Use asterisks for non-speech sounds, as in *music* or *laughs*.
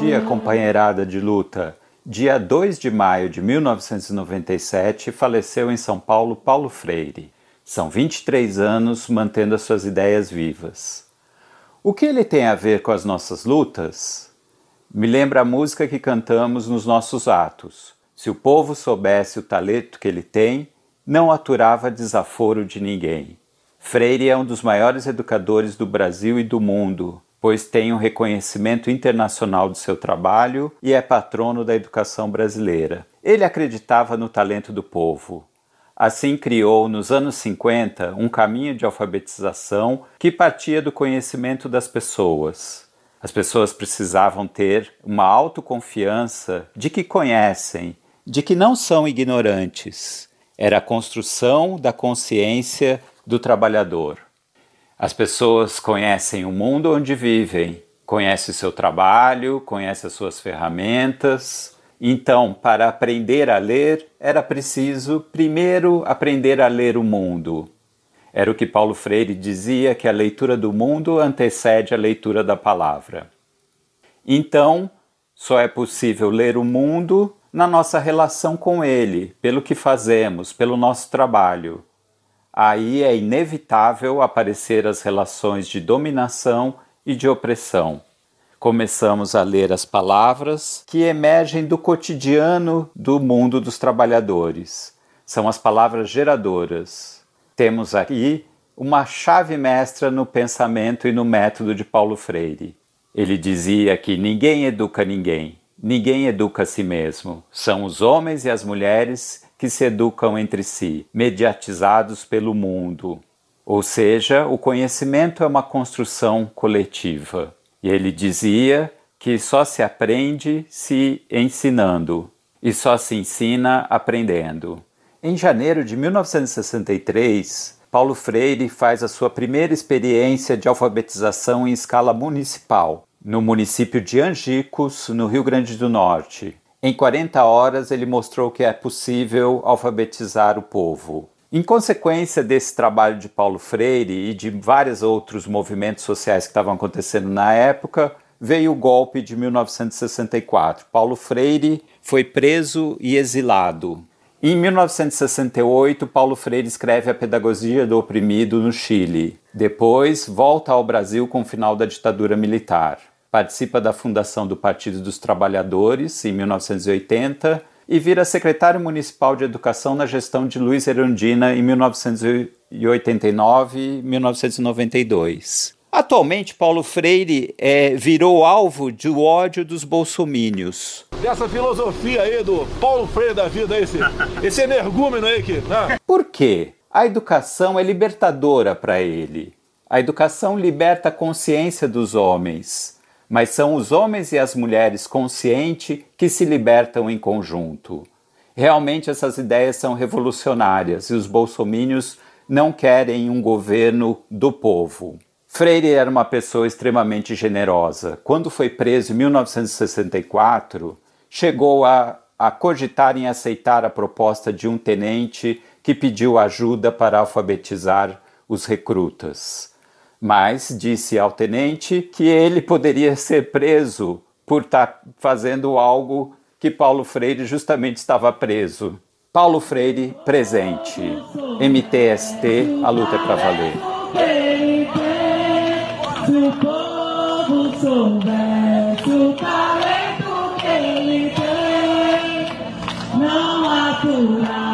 dia, companheirada de luta. Dia 2 de maio de 1997 faleceu em São Paulo Paulo Freire. São 23 anos mantendo as suas ideias vivas. O que ele tem a ver com as nossas lutas? Me lembra a música que cantamos nos nossos atos. Se o povo soubesse o talento que ele tem, não aturava desaforo de ninguém. Freire é um dos maiores educadores do Brasil e do mundo, pois tem um reconhecimento internacional do seu trabalho e é patrono da educação brasileira. Ele acreditava no talento do povo. Assim criou, nos anos 50, um caminho de alfabetização que partia do conhecimento das pessoas. As pessoas precisavam ter uma autoconfiança de que conhecem, de que não são ignorantes. Era a construção da consciência do trabalhador. As pessoas conhecem o mundo onde vivem, conhecem o seu trabalho, conhecem as suas ferramentas. Então, para aprender a ler, era preciso primeiro aprender a ler o mundo. Era o que Paulo Freire dizia que a leitura do mundo antecede a leitura da palavra. Então, só é possível ler o mundo na nossa relação com ele, pelo que fazemos, pelo nosso trabalho aí é inevitável aparecer as relações de dominação e de opressão. Começamos a ler as palavras que emergem do cotidiano do mundo dos trabalhadores. São as palavras geradoras. Temos aqui uma chave mestra no pensamento e no método de Paulo Freire. Ele dizia que ninguém educa ninguém, ninguém educa a si mesmo. São os homens e as mulheres que se educam entre si, mediatizados pelo mundo. Ou seja, o conhecimento é uma construção coletiva. E ele dizia que só se aprende se ensinando, e só se ensina aprendendo. Em janeiro de 1963, Paulo Freire faz a sua primeira experiência de alfabetização em escala municipal, no município de Angicos, no Rio Grande do Norte, em 40 horas, ele mostrou que é possível alfabetizar o povo. Em consequência desse trabalho de Paulo Freire e de vários outros movimentos sociais que estavam acontecendo na época, veio o golpe de 1964. Paulo Freire foi preso e exilado. Em 1968, Paulo Freire escreve A Pedagogia do Oprimido no Chile. Depois, volta ao Brasil com o final da ditadura militar participa da fundação do Partido dos Trabalhadores em 1980 e vira secretário municipal de educação na gestão de Luiz Erundina em 1989 e 1992. Atualmente, Paulo Freire é, virou alvo do ódio dos bolsomínios. Dessa filosofia aí do Paulo Freire da vida, esse, *laughs* esse energúmeno aí que. Né? Por quê? A educação é libertadora para ele. A educação liberta a consciência dos homens mas são os homens e as mulheres conscientes que se libertam em conjunto. Realmente essas ideias são revolucionárias e os bolsomínios não querem um governo do povo. Freire era uma pessoa extremamente generosa. Quando foi preso em 1964, chegou a, a cogitar em aceitar a proposta de um tenente que pediu ajuda para alfabetizar os recrutas mas disse ao tenente que ele poderia ser preso por estar tá fazendo algo que Paulo Freire justamente estava preso. Paulo Freire presente. MTST, a luta é para valer. Se o povo soubesse o talento que ele tem, não.